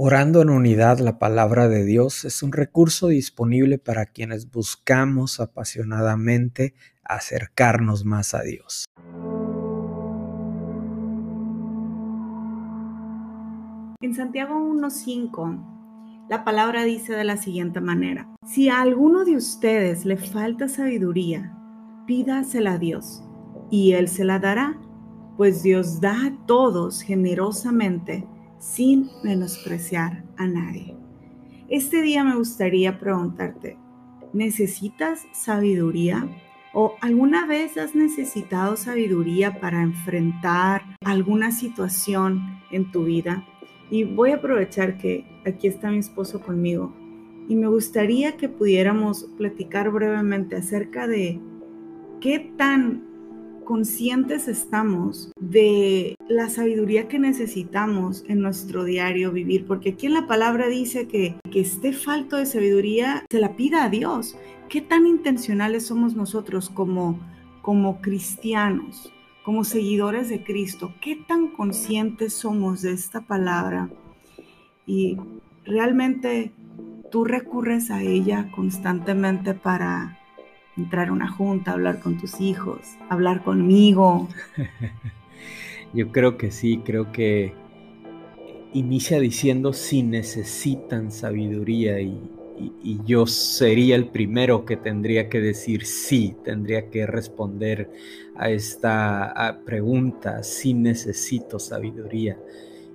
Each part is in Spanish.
Orando en unidad, la palabra de Dios es un recurso disponible para quienes buscamos apasionadamente acercarnos más a Dios. En Santiago 1.5, la palabra dice de la siguiente manera, si a alguno de ustedes le falta sabiduría, pídasela a Dios, y Él se la dará, pues Dios da a todos generosamente sin menospreciar a nadie. Este día me gustaría preguntarte, ¿necesitas sabiduría? ¿O alguna vez has necesitado sabiduría para enfrentar alguna situación en tu vida? Y voy a aprovechar que aquí está mi esposo conmigo y me gustaría que pudiéramos platicar brevemente acerca de qué tan conscientes estamos de la sabiduría que necesitamos en nuestro diario vivir, porque aquí en la palabra dice que que esté falto de sabiduría se la pida a Dios. ¿Qué tan intencionales somos nosotros como como cristianos, como seguidores de Cristo? ¿Qué tan conscientes somos de esta palabra? Y realmente tú recurres a ella constantemente para entrar a una junta, hablar con tus hijos, hablar conmigo. Yo creo que sí, creo que inicia diciendo si necesitan sabiduría y, yo sería el primero que tendría que decir sí, tendría que responder a esta pregunta, si necesito sabiduría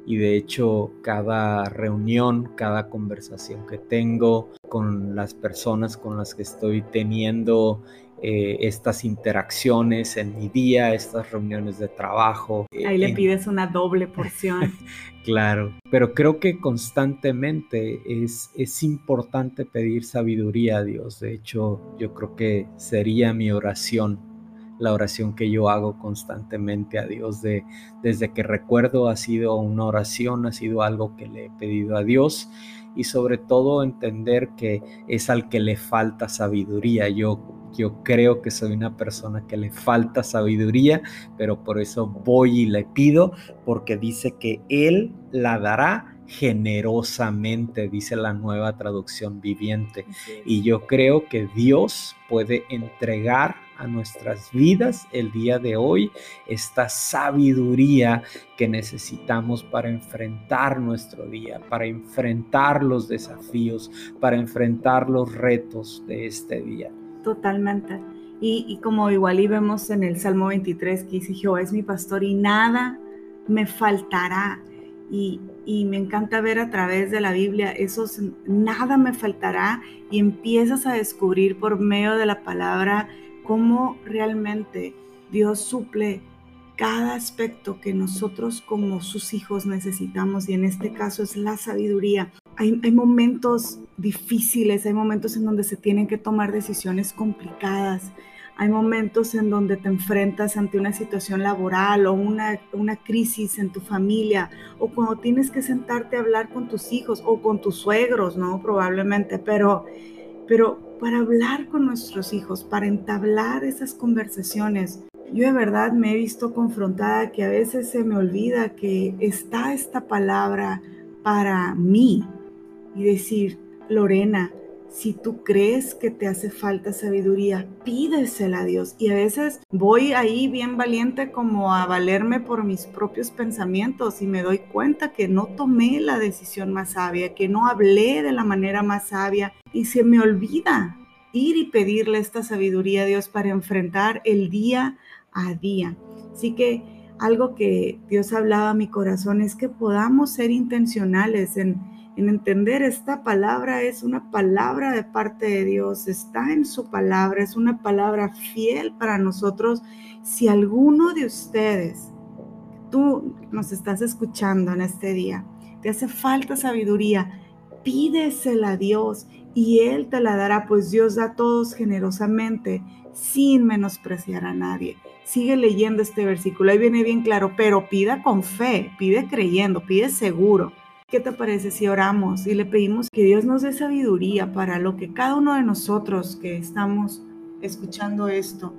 y de hecho cada reunión, cada conversación que tengo con las personas con las que estoy teniendo eh, estas interacciones en mi día, estas reuniones de trabajo. Eh, Ahí le pides una doble porción. claro, pero creo que constantemente es, es importante pedir sabiduría a Dios. De hecho, yo creo que sería mi oración la oración que yo hago constantemente a Dios. De, desde que recuerdo ha sido una oración, ha sido algo que le he pedido a Dios y sobre todo entender que es al que le falta sabiduría. Yo yo creo que soy una persona que le falta sabiduría, pero por eso voy y le pido, porque dice que Él la dará generosamente, dice la nueva traducción viviente. Y yo creo que Dios puede entregar a nuestras vidas el día de hoy esta sabiduría que necesitamos para enfrentar nuestro día, para enfrentar los desafíos, para enfrentar los retos de este día. Totalmente. Y, como igual y vemos en el Salmo 23 que dice, Jehová es mi pastor y nada me faltará. Y, me encanta ver a través de la Biblia esos nada me faltará y empiezas a descubrir por medio de la palabra cómo realmente Dios suple cada aspecto que nosotros como sus hijos necesitamos y en este caso es la sabiduría. Hay, momentos difíciles, hay momentos en donde se tienen que tomar decisiones complicadas, hay momentos en donde te enfrentas ante una situación laboral o una, una crisis en tu familia o cuando tienes que sentarte a hablar con tus hijos o con tus suegros, ¿no? Probablemente, pero, pero para hablar con nuestros hijos, para entablar esas conversaciones. Yo de verdad me he visto confrontada que a veces se me olvida que está esta palabra para mí y decir, Lorena, si tú crees que te hace falta sabiduría, pídesela a Dios. Y a veces voy ahí bien valiente como a valerme por mis propios pensamientos y me doy cuenta que no tomé la decisión más sabia, que no hablé de la manera más sabia y se me olvida ir y pedirle esta sabiduría a Dios para enfrentar el día a día. Así que algo que Dios hablaba a mi corazón es que podamos ser intencionales en, en entender esta palabra es una palabra de parte de Dios, está en su palabra, es una palabra fiel para nosotros. Si alguno de ustedes, tú nos estás escuchando en este día, te hace falta sabiduría, pídesela a Dios y Él te la dará, pues Dios da a todos generosamente, sin menospreciar a nadie. Sigue leyendo este versículo, ahí viene bien claro, pero pida con fe, pide creyendo, pide seguro. ¿Qué te parece si oramos y le pedimos que Dios nos dé sabiduría para lo que cada uno de nosotros que estamos escuchando esto,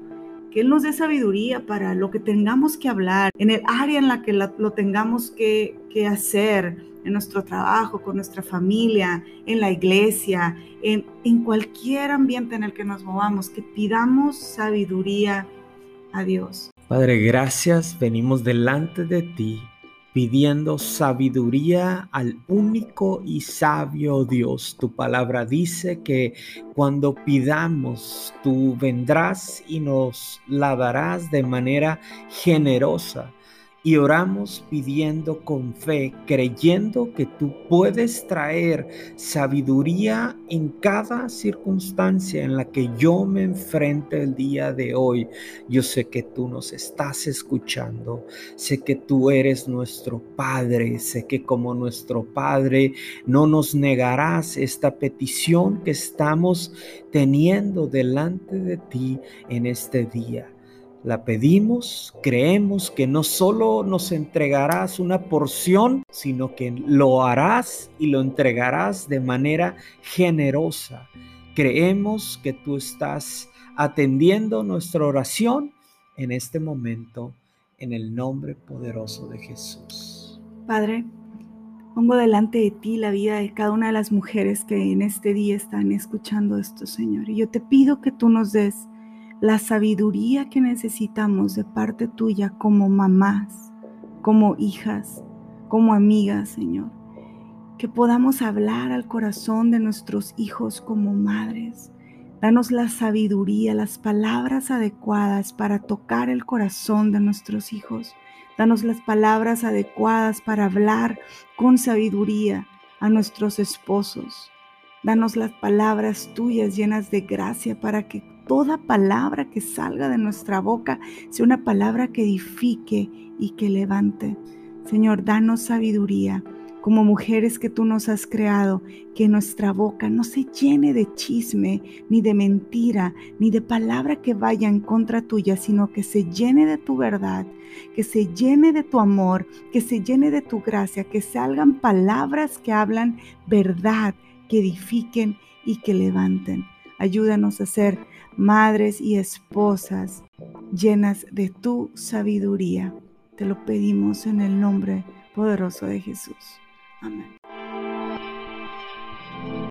que Él nos dé sabiduría para lo que tengamos que hablar, en el área en la que lo tengamos que, hacer, en nuestro trabajo, con nuestra familia, en la iglesia, en cualquier ambiente en el que nos movamos, que pidamos sabiduría a Dios. Padre, gracias. Venimos delante de ti pidiendo sabiduría al único y sabio Dios. Tu palabra dice que cuando pidamos, tú vendrás y nos la darás de manera generosa y oramos pidiendo con fe, creyendo que tú puedes traer sabiduría en cada circunstancia en la que yo me enfrente el día de hoy. Yo sé que tú nos estás escuchando, sé que tú eres nuestro Padre, sé que como nuestro Padre no nos negarás esta petición que estamos teniendo delante de ti en este día. La pedimos, creemos que no solo nos entregarás una porción, sino que lo harás y lo entregarás de manera generosa. Creemos que tú estás atendiendo nuestra oración en este momento, en el nombre poderoso de Jesús. Padre, pongo delante de ti la vida de cada una de las mujeres que en este día están escuchando esto, Señor. Y yo te pido que tú nos des la sabiduría que necesitamos de parte tuya como mamás, como hijas, como amigas, Señor. Que podamos hablar al corazón de nuestros hijos como madres. Danos la sabiduría, las palabras adecuadas para tocar el corazón de nuestros hijos. Danos las palabras adecuadas para hablar con sabiduría a nuestros esposos. Danos las palabras tuyas llenas de gracia para que toda palabra que salga de nuestra boca sea una palabra que edifique y que levante. Señor, danos sabiduría como mujeres que tú nos has creado, que nuestra boca no se llene de chisme, ni de mentira, ni de palabra que vaya en contra tuya, sino que se llene de tu verdad, que se llene de tu amor, que se llene de tu gracia, que salgan palabras que hablan verdad, que edifiquen y que levanten. Ayúdanos a ser madres y esposas llenas de tu sabiduría. Te lo pedimos en el nombre poderoso de Jesús. Amén.